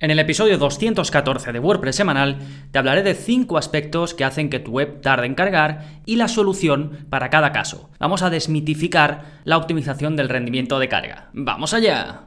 En el episodio 214 de WordPress semanal te hablaré de 5 aspectos que hacen que tu web tarde en cargar y la solución para cada caso. Vamos a desmitificar la optimización del rendimiento de carga. ¡Vamos allá!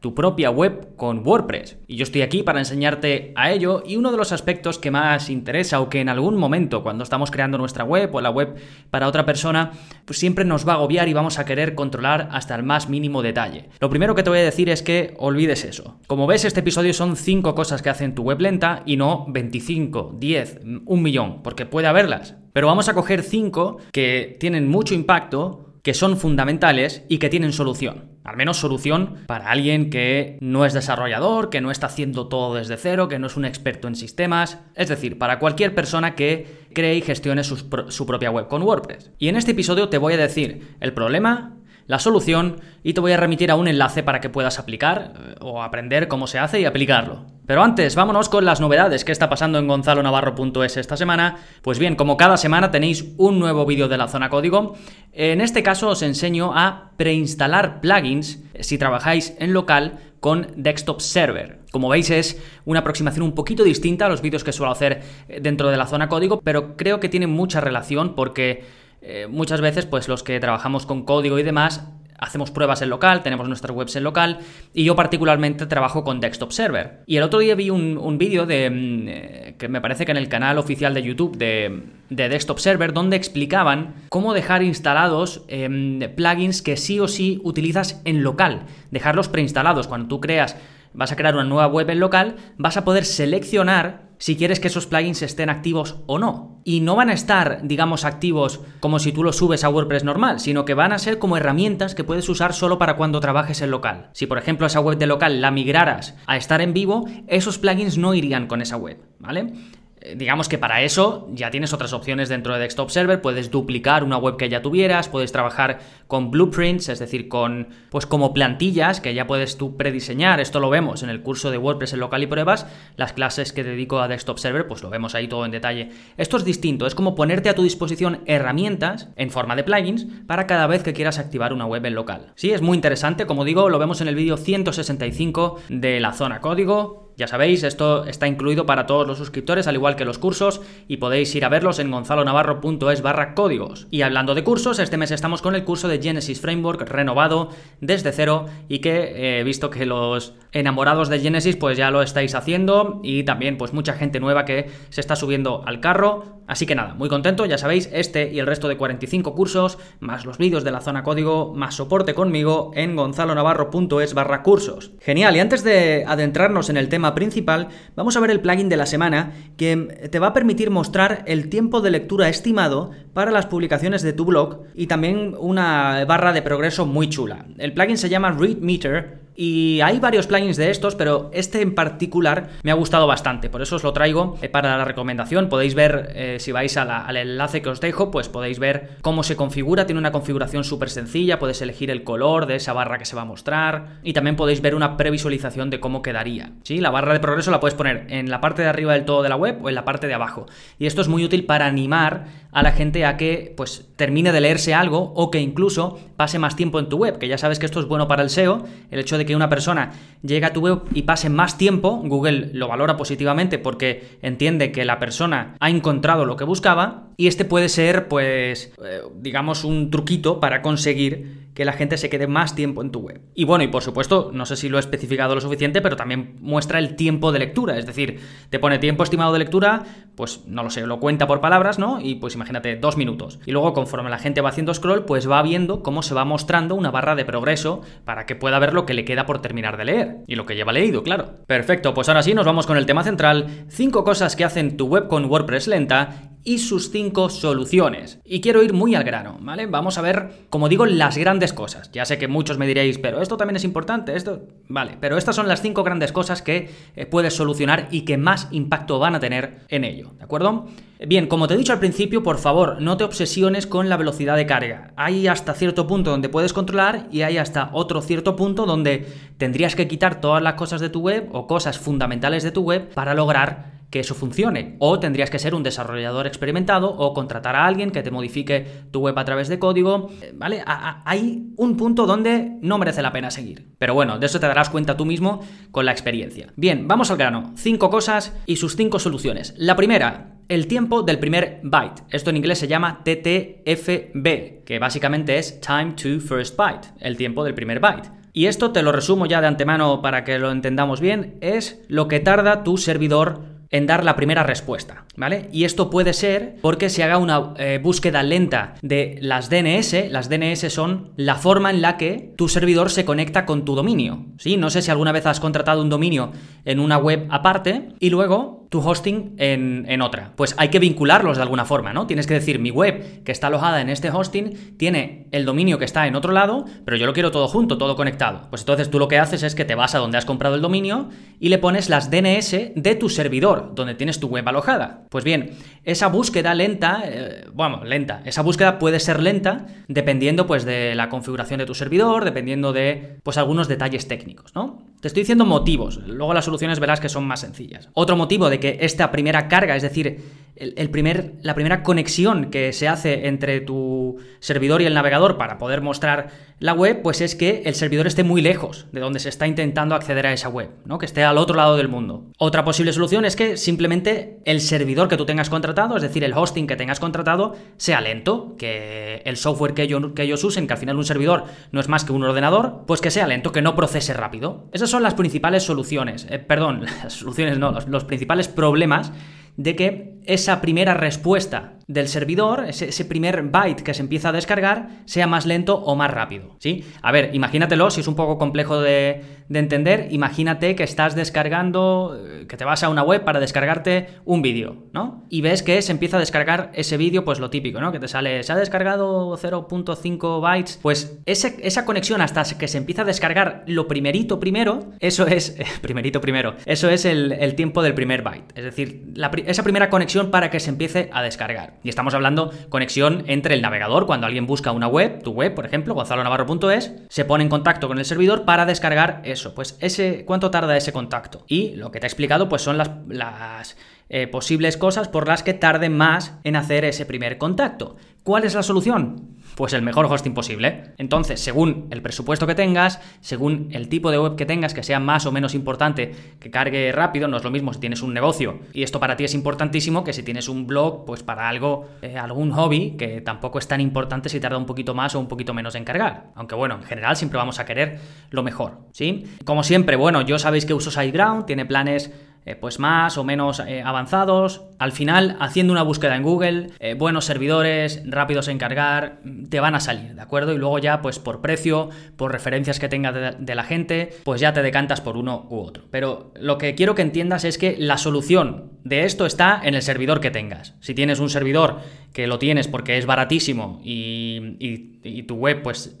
tu propia web con WordPress. Y yo estoy aquí para enseñarte a ello y uno de los aspectos que más interesa o que en algún momento cuando estamos creando nuestra web o la web para otra persona, pues siempre nos va a agobiar y vamos a querer controlar hasta el más mínimo detalle. Lo primero que te voy a decir es que olvides eso. Como ves, este episodio son 5 cosas que hacen tu web lenta y no 25, 10, un millón, porque puede haberlas. Pero vamos a coger 5 que tienen mucho impacto que son fundamentales y que tienen solución. Al menos solución para alguien que no es desarrollador, que no está haciendo todo desde cero, que no es un experto en sistemas. Es decir, para cualquier persona que cree y gestione su, su propia web con WordPress. Y en este episodio te voy a decir el problema, la solución y te voy a remitir a un enlace para que puedas aplicar eh, o aprender cómo se hace y aplicarlo. Pero antes, vámonos con las novedades que está pasando en gonzalonavarro.es esta semana. Pues bien, como cada semana tenéis un nuevo vídeo de la zona código. En este caso os enseño a preinstalar plugins si trabajáis en local con Desktop Server. Como veis es una aproximación un poquito distinta a los vídeos que suelo hacer eh, dentro de la zona código, pero creo que tiene mucha relación porque eh, muchas veces pues los que trabajamos con código y demás hacemos pruebas en local, tenemos nuestras webs en local y yo particularmente trabajo con Desktop Server. Y el otro día vi un, vídeo de mm, eh, que me parece que en el canal oficial de YouTube de, Desktop Server donde explicaban cómo dejar instalados em, plugins que sí o sí utilizas en local, dejarlos preinstalados cuando tú creas vas a crear una nueva web en local, vas a poder seleccionar si quieres que esos plugins estén activos o no. Y no van a estar, digamos, activos como si tú los subes a WordPress normal, sino que van a ser como herramientas que puedes usar solo para cuando trabajes en local. Si por ejemplo esa web de local la migraras a estar en vivo, esos plugins no irían con esa web, ¿vale? Eh, digamos que para eso ya tienes otras opciones dentro de Desktop Server, puedes duplicar una web que ya tuvieras, puedes trabajar con blueprints, es decir, con pues como plantillas que ya puedes tú prediseñar, esto lo vemos en el curso de WordPress en local y pruebas, las clases que dedico a Desktop Server, pues lo vemos ahí todo en detalle. Esto es distinto, es como ponerte a tu disposición herramientas en forma de plugins para cada vez que quieras activar una web en local. Sí, es muy interesante, como digo, lo vemos en el vídeo 165 de la zona código, ya sabéis, esto está incluido para todos los suscriptores, al igual que los cursos, y podéis ir a verlos en gonzalonavarro.es barra códigos. Y hablando de cursos, este mes estamos con el curso de Genesis Framework renovado desde cero y que eh, he visto que los enamorados de Genesis pues ya lo estáis haciendo y también pues mucha gente nueva que se está subiendo al carro. Así que nada, muy contento, ya sabéis, este y el resto de 45 cursos, más los vídeos de la zona código, más soporte conmigo en gonzalonavarro.es barra cursos. Genial, y antes de adentrarnos en el tema principal, vamos a ver el plugin de la semana que te va a permitir mostrar el tiempo de lectura estimado para las publicaciones de tu blog y también una barra de progreso muy chula. El plugin se llama ReadMeter y hay varios plugins de estos, pero este en particular me ha gustado bastante, por eso os lo traigo eh, para la recomendación. Podéis ver, eh, si vais al enlace que os dejo, pues podéis ver cómo se configura. Tiene una configuración súper sencilla, puedes elegir el color de esa barra que se va a mostrar y también podéis ver una previsualización de cómo quedaría. ¿sí? La barra de progreso la puedes poner en la parte de arriba del todo de la web o en la parte de abajo. Y esto es muy útil para animar a la gente a que pues termine de leerse algo o que incluso pase más tiempo en tu web, que ya sabes que esto es bueno para el SEO, el hecho de que una persona llegue a tu web y pase más tiempo, Google lo valora positivamente porque entiende que la persona ha encontrado lo que buscaba y este puede ser pues eh, digamos un truquito para conseguir que la gente se quede más tiempo en tu web. Y bueno, y por supuesto, no sé si lo he especificado lo suficiente, pero también muestra el tiempo de lectura, es decir, te pone tiempo estimado de lectura, pues no lo sé, lo cuenta por palabras, ¿no? Y pues imagínate, dos minutos. Y luego conforme la gente va haciendo scroll, pues va viendo cómo se va mostrando una barra de progreso para que pueda ver lo que le queda por terminar de leer. Y lo que lleva leído, claro. Perfecto, pues ahora sí nos vamos con el tema central, cinco cosas que hacen tu web con WordPress lenta y sus cinco soluciones. Y quiero ir muy al grano, ¿vale? Vamos a ver, como digo, las grandes cosas. Ya sé que muchos me diréis, pero esto también es importante, esto... Vale, pero estas son las cinco grandes cosas que eh, puedes solucionar y que más impacto van a tener en ello, ¿de acuerdo? Bien, como te he dicho al principio, por favor, no te obsesiones con la velocidad de carga. Hay hasta cierto punto donde puedes controlar y hay hasta otro cierto punto donde tendrías que quitar todas las cosas de tu web o cosas fundamentales de tu web para lograr que eso funcione. O tendrías que ser un desarrollador experimentado o contratar a alguien que te modifique tu web a través de código. Eh, ¿Vale? hay un punto donde no merece la pena seguir. Pero bueno, de eso te darás cuenta tú mismo con la experiencia. Bien, vamos al grano. Cinco cosas y sus cinco soluciones. La primera, el tiempo del primer byte. Esto en inglés se llama TTFB, que básicamente es Time to First Byte, el tiempo del primer byte. Y esto te lo resumo ya de antemano para que lo entendamos bien, es lo que tarda tu servidor en dar la primera respuesta, ¿vale? Y esto puede ser porque se haga una eh, búsqueda lenta de las DNS. Las DNS son la forma en la que tu servidor se conecta con tu dominio, ¿sí? No sé si alguna vez has contratado un dominio en una web aparte y luego tu hosting en, en, otra. Pues hay que vincularlos de alguna forma, ¿no? Tienes que decir, mi web que está alojada en este hosting tiene el dominio que está en otro lado, pero yo lo quiero todo junto, todo conectado. Pues entonces tú lo que haces es que te vas a donde has comprado el dominio y le pones las DNS de tu servidor, donde tienes tu web alojada. Pues bien, esa búsqueda lenta, eh, bueno, lenta, esa búsqueda puede ser lenta dependiendo pues de la configuración de tu servidor, dependiendo de pues algunos detalles técnicos, ¿no? Te estoy diciendo motivos, luego las soluciones verás que son más sencillas. Otro motivo de que esta primera carga, es decir, el, primer, la primera conexión que se hace entre tu servidor y el navegador para poder mostrar la web, pues es que el servidor esté muy lejos de donde se está intentando acceder a esa web, ¿no? Que esté al otro lado del mundo. Otra posible solución es que simplemente el servidor que tú tengas contratado, es decir, el hosting que tengas contratado, sea lento, que el software que ellos, que ellos usen, que al final un servidor no es más que un ordenador, pues que sea lento, que no procese rápido. Esas son las principales soluciones, eh, perdón, las soluciones no, los principales problemas de que esa primera respuesta del servidor, ese, primer byte que se empieza a descargar, sea más lento o más rápido. ¿sí? A ver, imagínatelo, si es un poco complejo de, entender, imagínate que estás descargando, eh, que te vas a una web para descargarte un vídeo, ¿no? Y ves que se empieza a descargar ese vídeo, pues lo típico, ¿no? Que te sale, se ha descargado 0.5 bytes. Pues esa conexión hasta que se empieza a descargar lo primerito primero, eso es, primerito primero, eso es el, tiempo del primer byte. Es decir, esa primera conexión para que se empiece a descargar. Y estamos hablando conexión entre el navegador, cuando alguien busca una web, tu web, por ejemplo, gonzalonavarro.es, se pone en contacto con el servidor para descargar eso. Pues ese, ¿cuánto tarda ese contacto? Y lo que te he explicado, pues son las, las eh, posibles cosas por las que tarde más en hacer ese primer contacto. ¿Cuál es la solución? Pues el mejor hosting posible. Entonces, según el presupuesto que tengas, según el tipo de web que tengas, que sea más o menos importante, que cargue rápido, no es lo mismo si tienes un negocio. Y esto para ti es importantísimo que si tienes un blog, pues para algo, eh, algún hobby, que tampoco es tan importante si tarda un poquito más o un poquito menos en cargar. Aunque bueno, en general siempre vamos a querer lo mejor, ¿sí? Como siempre, bueno, yo sabéis que uso SiteGround, tiene planes eh, pues más o menos eh, avanzados. Al final, haciendo una búsqueda en Google, eh, buenos servidores, rápidos en cargar, te van a salir, ¿de acuerdo? Y luego ya, pues por precio, por referencias que tengas de, la gente, pues ya te decantas por uno u otro. Pero lo que quiero que entiendas es que la solución de esto está en el servidor que tengas. Si tienes un servidor que lo tienes porque es baratísimo y, y tu web, pues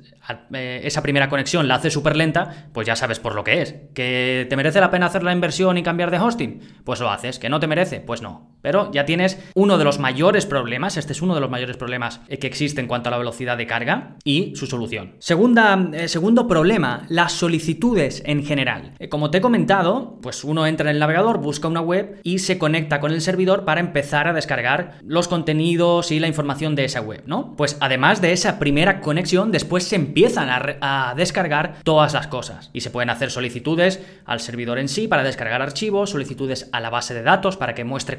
esa primera conexión la hace súper lenta, pues ya sabes por lo que es. ¿Que te merece la pena hacer la inversión y cambiar de hosting? Pues lo haces. ¿Que no te merece? Pues no. Pero ya tienes uno de los mayores problemas, este es uno de los mayores problemas que existe en cuanto a la velocidad de carga y su solución. Segunda, eh, segundo problema, las solicitudes en general. Eh, como te he comentado, pues uno entra en el navegador, busca una web y se conecta con el servidor para empezar a descargar los contenidos y la información de esa web, ¿no? Pues además de esa primera conexión, después se empieza empiezan a, descargar todas las cosas. Y se pueden hacer solicitudes al servidor en sí para descargar archivos, solicitudes a la base de datos para que muestre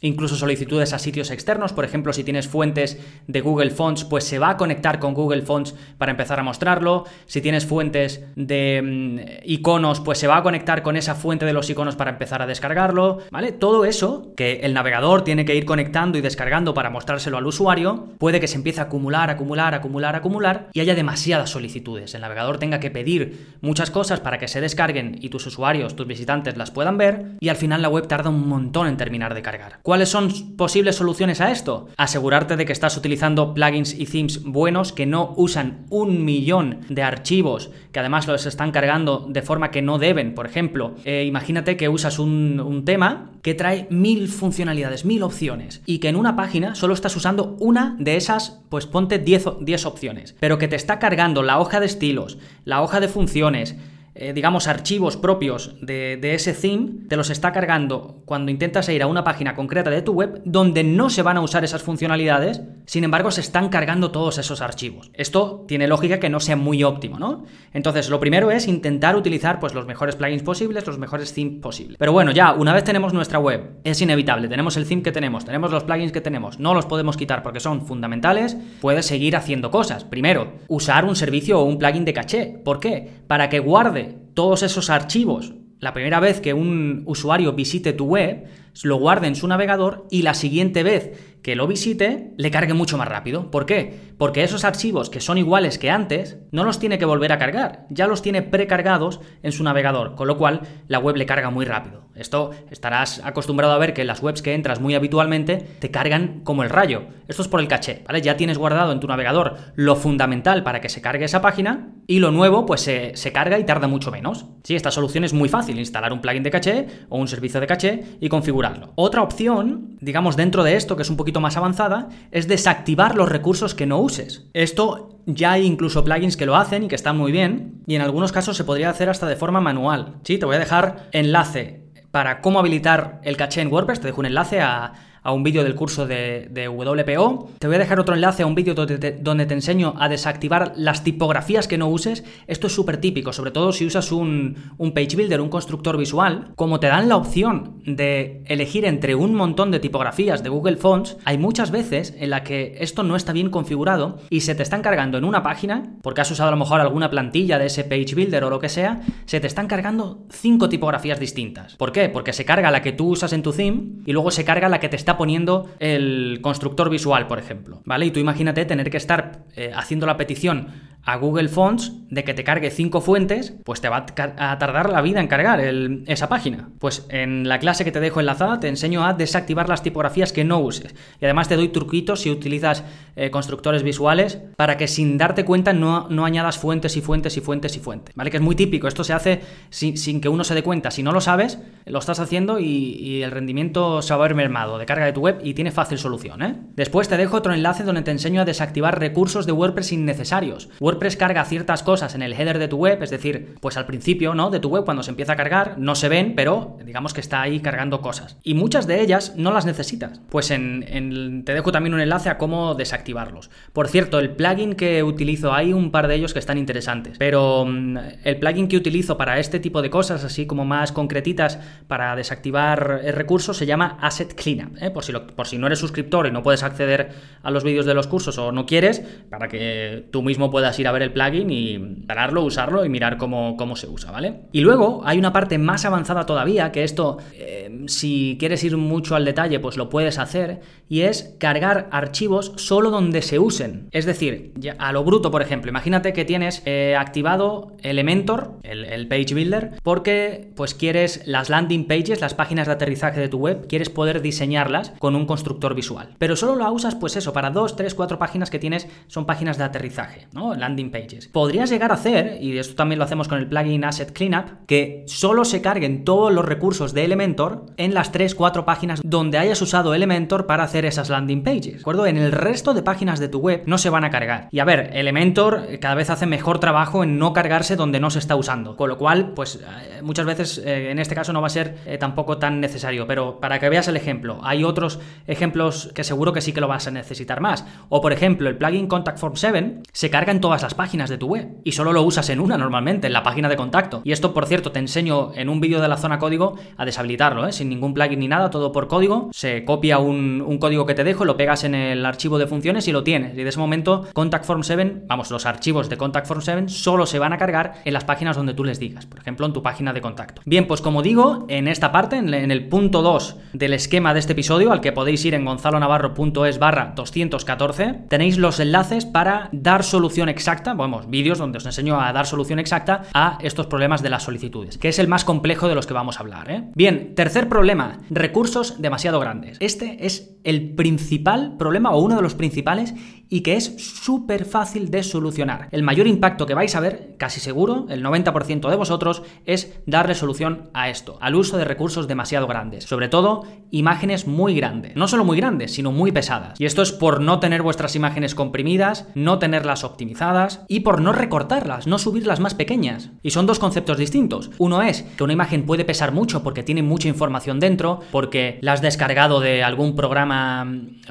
incluso solicitudes a sitios externos. Por ejemplo, si tienes fuentes de Google Fonts, pues se va a conectar con Google Fonts para empezar a mostrarlo. Si tienes fuentes de mm, iconos, pues se va a conectar con esa fuente de los iconos para empezar a descargarlo. ¿Vale? Todo eso que el navegador tiene que ir conectando y descargando para mostrárselo al usuario, puede que se empiece a acumular, acumular, acumular, acumular y haya demasiadas solicitudes. El navegador tenga que pedir muchas cosas para que se descarguen y tus usuarios, tus visitantes las puedan ver y al final la web tarda un montón en terminar de cargar. ¿Cuáles son posibles soluciones a esto? Asegurarte de que estás utilizando plugins y themes buenos que no usan un millón de archivos, que además los están cargando de forma que no deben. Por ejemplo, eh, imagínate que usas un, tema que trae mil funcionalidades, mil opciones, y que en una página solo estás usando una de esas, pues ponte 10, 10 opciones, pero que te está cargando la hoja de estilos, la hoja de funciones, eh, digamos, archivos propios de, ese theme, te los está cargando cuando intentas ir a una página concreta de tu web donde no se van a usar esas funcionalidades, sin embargo se están cargando todos esos archivos. Esto tiene lógica que no sea muy óptimo, ¿no? Entonces, lo primero es intentar utilizar pues, los mejores plugins posibles, los mejores themes posibles. Pero bueno, ya, una vez tenemos nuestra web, es inevitable, tenemos el theme que tenemos, tenemos los plugins que tenemos, no los podemos quitar porque son fundamentales, puedes seguir haciendo cosas. Primero, usar un servicio o un plugin de caché. ¿Por qué? Para que guarde todos esos archivos la primera vez que un usuario visite tu web, lo guarde en su navegador y la siguiente vez que lo visite le cargue mucho más rápido. ¿Por qué? Porque esos archivos que son iguales que antes no los tiene que volver a cargar, ya los tiene precargados en su navegador, con lo cual la web le carga muy rápido. Esto estarás acostumbrado a ver que las webs que entras muy habitualmente te cargan como el rayo. Esto es por el caché, ¿vale? Ya tienes guardado en tu navegador lo fundamental para que se cargue esa página y lo nuevo pues se, se carga y tarda mucho menos. Sí, esta solución es muy fácil, instalar un plugin de caché o un servicio de caché y Otra opción, digamos dentro de esto que es un poquito más avanzada, es desactivar los recursos que no uses. Esto ya hay incluso plugins que lo hacen y que están muy bien, y en algunos casos se podría hacer hasta de forma manual. Sí, te voy a dejar enlace para cómo habilitar el caché en WordPress, te dejo un enlace a, a un vídeo del curso de, WPO. Te voy a dejar otro enlace a un vídeo donde te, enseño a desactivar las tipografías que no uses. Esto es súper típico, sobre todo si usas un, un page builder, un constructor visual. Como te dan la opción de elegir entre un montón de tipografías de Google Fonts, hay muchas veces en la que esto no está bien configurado y se te están cargando en una página, porque has usado a lo mejor alguna plantilla de ese page builder o lo que sea, se te están cargando cinco tipografías distintas. ¿Por qué? Porque se carga la que tú usas en tu theme y luego se carga la que te está poniendo el constructor visual, por ejemplo, ¿vale? Y tú imagínate tener que estar eh, haciendo la petición a Google Fonts de que te cargue cinco fuentes, pues te va a tardar la vida en cargar esa página. Pues en la clase que te dejo enlazada te enseño a desactivar las tipografías que no uses. Y además te doy truquitos si utilizas eh, constructores visuales para que sin darte cuenta no, no, añadas fuentes y fuentes y fuentes y fuentes. ¿Vale? Que es muy típico. Esto se hace sin, que uno se dé cuenta. Si no lo sabes, lo estás haciendo y, y, el rendimiento se va a ver mermado de carga de tu web y tiene fácil solución. ¿eh? Después te dejo otro enlace donde te enseño a desactivar recursos de WordPress innecesarios. WordPress carga ciertas cosas en el header de tu web, es decir, pues al principio, ¿no? De tu web cuando se empieza a cargar, no se ven, pero digamos que está ahí cargando cosas. Y muchas de ellas no las necesitas. Pues en, te dejo también un enlace a cómo desactivarlos. Por cierto, el plugin que utilizo, hay un par de ellos que están interesantes, pero mm, el plugin que utilizo para este tipo de cosas, así como más concretitas para desactivar el recurso, se llama Asset Cleanup. ¿eh? Por si no eres suscriptor y no puedes acceder a los vídeos de los cursos o no quieres, para que tú mismo puedas ir a ver el plugin y pararlo, usarlo y mirar cómo, cómo se usa, ¿vale? Y luego hay una parte más avanzada todavía, que esto, eh, si quieres ir mucho al detalle, pues lo puedes hacer, y es cargar archivos solo donde se usen. Es decir, a lo bruto, por ejemplo, imagínate que tienes eh, activado Elementor, el, Page Builder, porque pues quieres las landing pages, las páginas de aterrizaje de tu web, quieres poder diseñarlas con un constructor visual. Pero solo lo usas, pues eso, para dos, tres, cuatro páginas que tienes, son páginas de aterrizaje, ¿no? Landing pages. Podrías llegar a hacer, y esto también lo hacemos con el plugin Asset Cleanup, que solo se carguen todos los recursos de Elementor en las 3-4 páginas donde hayas usado Elementor para hacer esas landing pages. ¿De acuerdo? En el resto de páginas de tu web no se van a cargar. Y a ver, Elementor cada vez hace mejor trabajo en no cargarse donde no se está usando. Con lo cual, pues eh, muchas veces eh, en este caso no va a ser eh, tampoco tan necesario. Pero para que veas el ejemplo, hay otros ejemplos que seguro que sí que lo vas a necesitar más. O por ejemplo, el plugin Contact Form 7 se carga en todas las páginas de tu web y solo lo usas en una normalmente, en la página de contacto. Y esto, por cierto, te enseño en un vídeo de la zona código a deshabilitarlo, ¿eh? sin ningún plugin ni nada, todo por código. Se copia un, código que te dejo, lo pegas en el archivo de funciones y lo tienes. Y de ese momento, Contact Form 7, vamos, los archivos de Contact Form 7 solo se van a cargar en las páginas donde tú les digas, por ejemplo, en tu página de contacto. Bien, pues como digo, en esta parte, en el punto 2 del esquema de este episodio, al que podéis ir en gonzalonavarro.es barra 214, tenéis los enlaces para dar solución exacta vamos, vídeos donde os enseño a dar solución exacta a estos problemas de las solicitudes, que es el más complejo de los que vamos a hablar. ¿eh? Bien, tercer problema, recursos demasiado grandes. Este es el principal problema o uno de los principales y que es súper fácil de solucionar. El mayor impacto que vais a ver, casi seguro, el 90% de vosotros, es darle solución a esto, al uso de recursos demasiado grandes. Sobre todo, imágenes muy grandes. No solo muy grandes, sino muy pesadas. Y esto es por no tener vuestras imágenes comprimidas, no tenerlas optimizadas y por no recortarlas, no subirlas más pequeñas. Y son dos conceptos distintos. Uno es que una imagen puede pesar mucho porque tiene mucha información dentro, porque la has descargado de algún programa,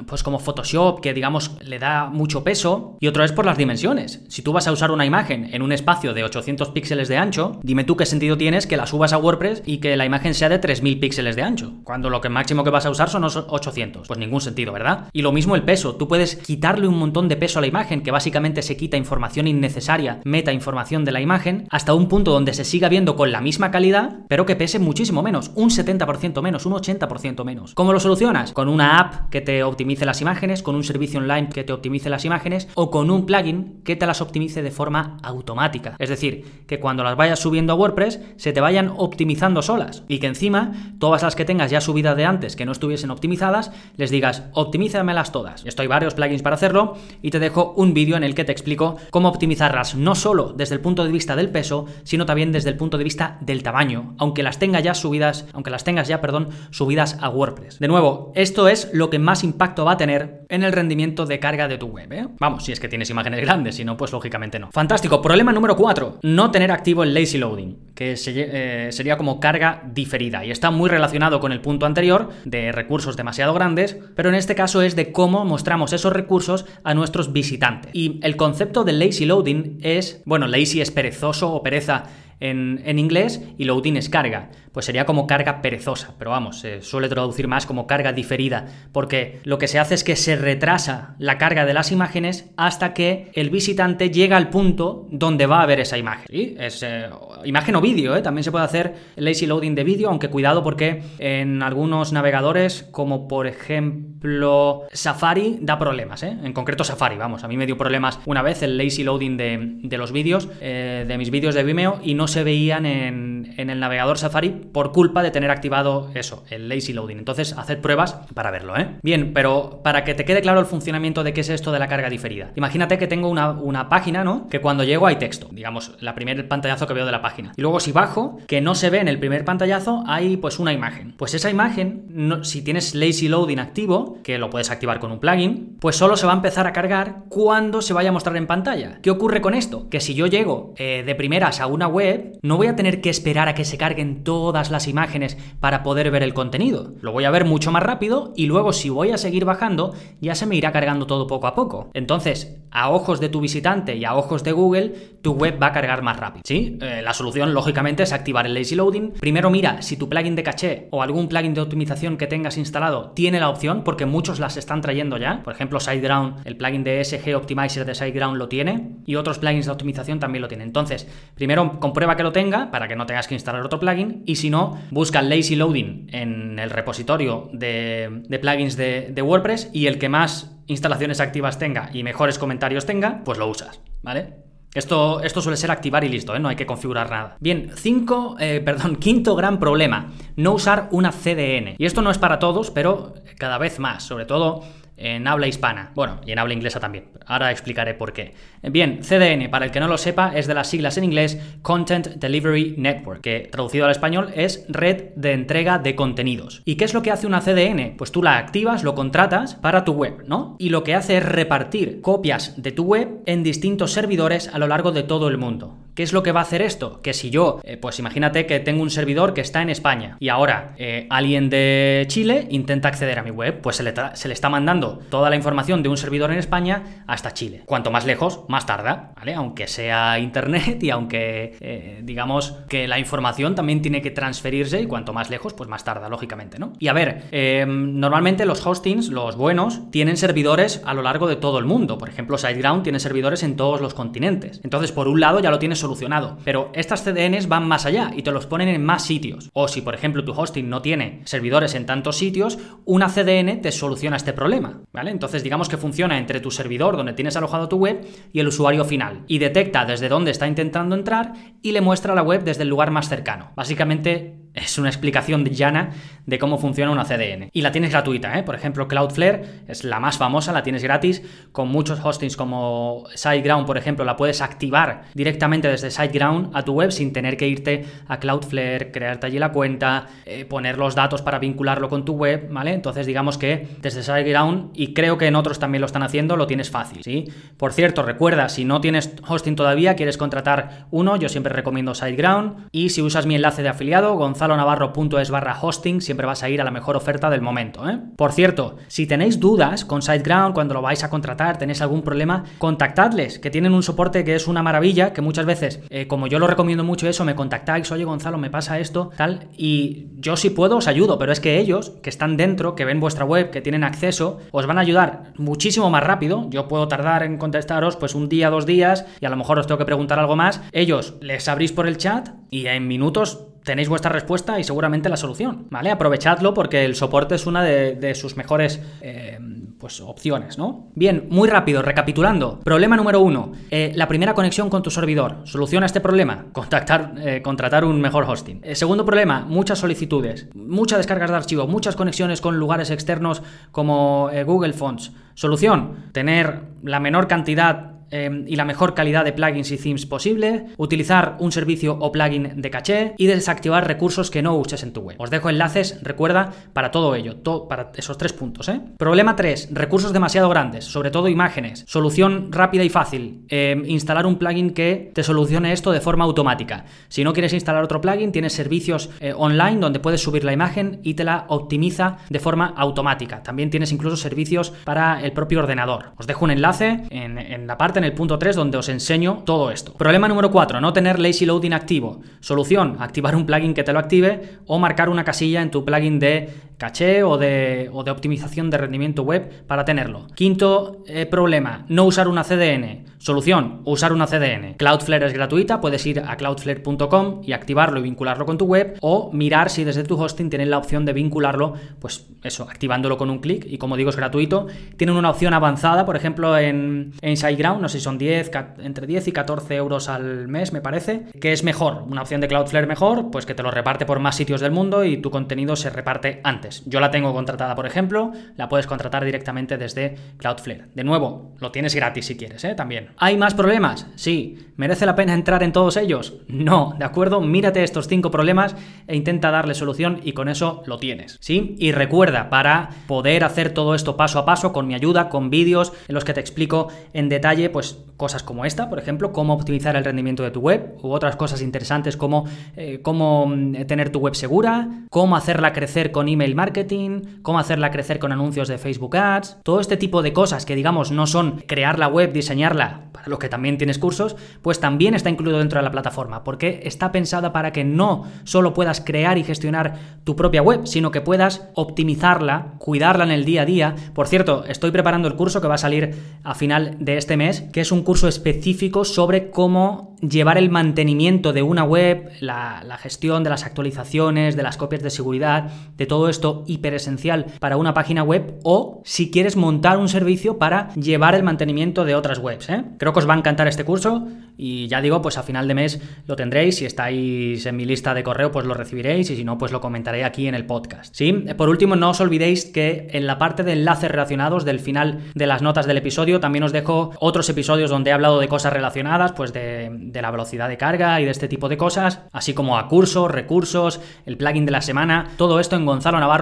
pues como Photoshop, que digamos le da mucho peso y otro es por las dimensiones. Si tú vas a usar una imagen en un espacio de 800 píxeles de ancho, dime tú qué sentido tienes que la subas a WordPress y que la imagen sea de 3000 píxeles de ancho, cuando lo que máximo que vas a usar son los 800. Pues ningún sentido, ¿verdad? Y lo mismo el peso, tú puedes quitarle un montón de peso a la imagen, que básicamente se quita información innecesaria, meta información de la imagen, hasta un punto donde se siga viendo con la misma calidad, pero que pese muchísimo menos, un 70% menos, un 80% menos. ¿Cómo lo solucionas? Con una app que te optimice las imágenes, con un servicio online que te optimice las imágenes o con un plugin que te las optimice de forma automática. Es decir, que cuando las vayas subiendo a WordPress se te vayan optimizando solas y que encima todas las que tengas ya subidas de antes que no estuviesen optimizadas, les digas optimízamelas todas. Esto hay varios plugins para hacerlo y te dejo un vídeo en el que te explico cómo optimizarlas no solo desde el punto de vista del peso, sino también desde el punto de vista del tamaño, aunque las tengas ya subidas, aunque las tengas ya, perdón, subidas a WordPress. De nuevo, esto es lo que más impacto va a tener en el rendimiento de carga de tu ¿eh? Vamos, si es que tienes imágenes grandes, si no, pues lógicamente no. Fantástico. Problema número 4. No tener activo el lazy loading, que eh, sería como carga diferida. Y está muy relacionado con el punto anterior de recursos demasiado grandes, pero en este caso es de cómo mostramos esos recursos a nuestros visitantes. Y el concepto del lazy loading es, bueno, lazy es perezoso o pereza en, en, inglés y loading es carga. Pues sería como carga perezosa, pero vamos, se suele traducir más como carga diferida, porque lo que se hace es que se retrasa la carga de las imágenes hasta que el visitante llega al punto donde va a ver esa imagen. ¿Sí? Es eh, imagen o vídeo, ¿eh? también se puede hacer lazy loading de vídeo, aunque cuidado porque en algunos navegadores, como por ejemplo Safari, da problemas, ¿eh? en concreto Safari, vamos, a mí me dio problemas una vez el lazy loading de, los vídeos, de mis vídeos de Vimeo, y no se veían en, el navegador Safari por culpa de tener activado eso, el lazy loading. Entonces, haced pruebas para verlo, ¿eh? Bien, pero para que te quede claro el funcionamiento de qué es esto de la carga diferida. Imagínate que tengo una, página, ¿no? Que cuando llego hay texto, digamos, la primer pantallazo que veo de la página. Y luego si bajo, que no se ve en el primer pantallazo, hay pues una imagen. Pues esa imagen, si tienes lazy loading activo, que lo puedes activar con un plugin, pues solo se va a empezar a cargar cuando se vaya a mostrar en pantalla. ¿Qué ocurre con esto? Que si yo llego eh, de primeras a una web, no voy a tener que esperar a que se carguen todas las imágenes para poder ver el contenido. Lo voy a ver mucho más rápido y luego si voy a seguir bajando ya se me irá cargando todo poco a poco. Entonces, a ojos de tu visitante y a ojos de Google, tu web va a cargar más rápido. ¿Sí? Eh, la solución lógicamente es activar el lazy loading. Primero mira si tu plugin de caché o algún plugin de optimización que tengas instalado tiene la opción porque muchos las están trayendo ya. Por ejemplo, SiteGround, el plugin de SG Optimizer de SiteGround lo tiene y otros plugins de optimización también lo tienen. Entonces, primero comprueba que lo tenga para que no tengas que instalar otro plugin y si no, busca lazy loading en el repositorio de, plugins de, WordPress y el que más instalaciones activas tenga y mejores comentarios tenga, pues lo usas, ¿vale? Esto, esto, suele ser activar y listo, ¿eh? no hay que configurar nada. Bien, cinco, eh, perdón, quinto gran problema, no usar una CDN. Y esto no es para todos, pero cada vez más, sobre todo en habla hispana. Bueno, y en habla inglesa también. Ahora explicaré por qué. Bien, CDN, para el que no lo sepa, es de las siglas en inglés Content Delivery Network, que traducido al español es Red de Entrega de Contenidos. ¿Y qué es lo que hace una CDN? Pues tú la activas, lo contratas para tu web, ¿no? Y lo que hace es repartir copias de tu web en distintos servidores a lo largo de todo el mundo. ¿Qué es lo que va a hacer esto? Que si yo, eh, pues imagínate que tengo un servidor que está en España y ahora eh, alguien de Chile intenta acceder a mi web, pues se le, está mandando toda la información de un servidor en España hasta Chile. Cuanto más lejos, más tarda, ¿vale? Aunque sea internet y aunque eh, digamos que la información también tiene que transferirse y cuanto más lejos, pues más tarda, lógicamente, ¿no? Y a ver, normalmente los hostings, los buenos, tienen servidores a lo largo de todo el mundo. Por ejemplo, SiteGround tiene servidores en todos los continentes. Entonces, por un lado ya lo tienes solucionado. Pero estas CDNs van más allá y te los ponen en más sitios. O si, por ejemplo, tu hosting no tiene servidores en tantos sitios, una CDN te soluciona este problema, ¿vale? Entonces, digamos que funciona entre tu servidor donde tienes alojado tu web y el usuario final. Y detecta desde dónde está intentando entrar y le muestra la web desde el lugar más cercano. Básicamente es una explicación llana de cómo funciona una CDN. Y la tienes gratuita, ¿eh? Por ejemplo, Cloudflare es la más famosa, la tienes gratis. Con muchos hostings como SiteGround, por ejemplo, la puedes activar directamente desde SiteGround a tu web sin tener que irte a Cloudflare, crearte allí la cuenta, eh, poner los datos para vincularlo con tu web, ¿vale? Entonces, digamos que desde SiteGround, y creo que en otros también lo están haciendo, lo tienes fácil, ¿sí? Por cierto, recuerda, si no tienes hosting todavía, quieres contratar uno, yo siempre recomiendo SiteGround. Y si usas mi enlace de afiliado, Gonzalo Navarro.es barra hosting, siempre vas a ir a la mejor oferta del momento. ¿eh? Por cierto, si tenéis dudas con SiteGround cuando lo vais a contratar, tenéis algún problema, contactadles, que tienen un soporte que es una maravilla, que muchas veces, eh, como yo lo recomiendo mucho eso, me contactáis, oye Gonzalo, me pasa esto, tal, y yo si puedo os ayudo, pero es que ellos, que están dentro, que ven vuestra web, que tienen acceso, os van a ayudar muchísimo más rápido. Yo puedo tardar en contestaros pues un día, dos días, y a lo mejor os tengo que preguntar algo más. Ellos les abrís por el chat y en minutos tenéis vuestra respuesta y seguramente la solución, ¿vale? Aprovechadlo porque el soporte es una de, sus mejores eh, pues, opciones, ¿no? Bien, muy rápido, recapitulando. Problema número uno, eh, la primera conexión con tu servidor. ¿Soluciona este problema? Contactar, eh, contratar un mejor hosting. segundo problema, muchas solicitudes, muchas descargas de archivo, muchas conexiones con lugares externos como Google Fonts. Solución, tener la menor cantidad Em, y la mejor calidad de plugins y themes posible, utilizar un servicio o plugin de caché y desactivar recursos que no uses en tu web. Os dejo enlaces, recuerda, para todo ello, para esos tres puntos. ¿eh? Problema 3, recursos demasiado grandes, sobre todo imágenes. Solución rápida y fácil, em, instalar un plugin que te solucione esto de forma automática. Si no quieres instalar otro plugin, tienes servicios eh, online donde puedes subir la imagen y te la optimiza de forma automática. También tienes incluso servicios para el propio ordenador. Os dejo un enlace en, en la parte en el punto 3 donde os enseño todo esto. Problema número 4, no tener lazy loading activo. Solución, activar un plugin que te lo active o marcar una casilla en tu plugin de caché o de, o de optimización de rendimiento web para tenerlo. Quinto eh, problema, no usar una CDN. Solución, usar una CDN. Cloudflare es gratuita, puedes ir a cloudflare.com y activarlo y vincularlo con tu web o mirar si desde tu hosting tienen la opción de vincularlo, pues eso, activándolo con un clic y como digo es gratuito. Tienen una opción avanzada, por ejemplo en, en SiteGround, no sé si son 10, entre 10 y 14 euros al mes me parece, que es mejor, una opción de Cloudflare mejor, pues que te lo reparte por más sitios del mundo y tu contenido se reparte antes. Yo la tengo contratada, por ejemplo, la puedes contratar directamente desde Cloudflare. De nuevo, lo tienes gratis si quieres, ¿eh? También. ¿Hay más problemas? Sí. ¿Merece la pena entrar en todos ellos? No, ¿de acuerdo? Mírate estos cinco problemas e intenta darle solución y con eso lo tienes, ¿sí? Y recuerda, para poder hacer todo esto paso a paso, con mi ayuda, con vídeos en los que te explico en detalle, pues cosas como esta, por ejemplo, cómo optimizar el rendimiento de tu web, u otras cosas interesantes como eh, cómo mm, tener tu web segura, cómo hacerla crecer con email marketing, cómo hacerla crecer con anuncios de Facebook Ads, todo este tipo de cosas que digamos no son crear la web, diseñarla, para los que también tienes cursos, pues también está incluido dentro de la plataforma, porque está pensada para que no solo puedas crear y gestionar tu propia web, sino que puedas optimizarla, cuidarla en el día a día. Por cierto, estoy preparando el curso que va a salir a final de este mes, que es un curso específico sobre cómo llevar el mantenimiento de una web, la, la gestión de las actualizaciones, de las copias de seguridad, de todo esto hiper esencial para una página web o si quieres montar un servicio para llevar el mantenimiento de otras webs. ¿eh? Creo que os va a encantar este curso y ya digo, pues a final de mes lo tendréis. Si estáis en mi lista de correo, pues lo recibiréis y si no, pues lo comentaré aquí en el podcast. ¿sí? Por último, no os olvidéis que en la parte de enlaces relacionados del final de las notas del episodio también os dejo otros episodios donde he hablado de cosas relacionadas, pues de, de la velocidad de carga y de este tipo de cosas, así como a cursos, recursos, el plugin de la semana, todo esto en Gonzalo Navarro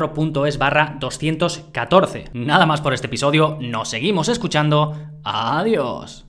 es barra 214. Nada más por este episodio, nos seguimos escuchando. Adiós.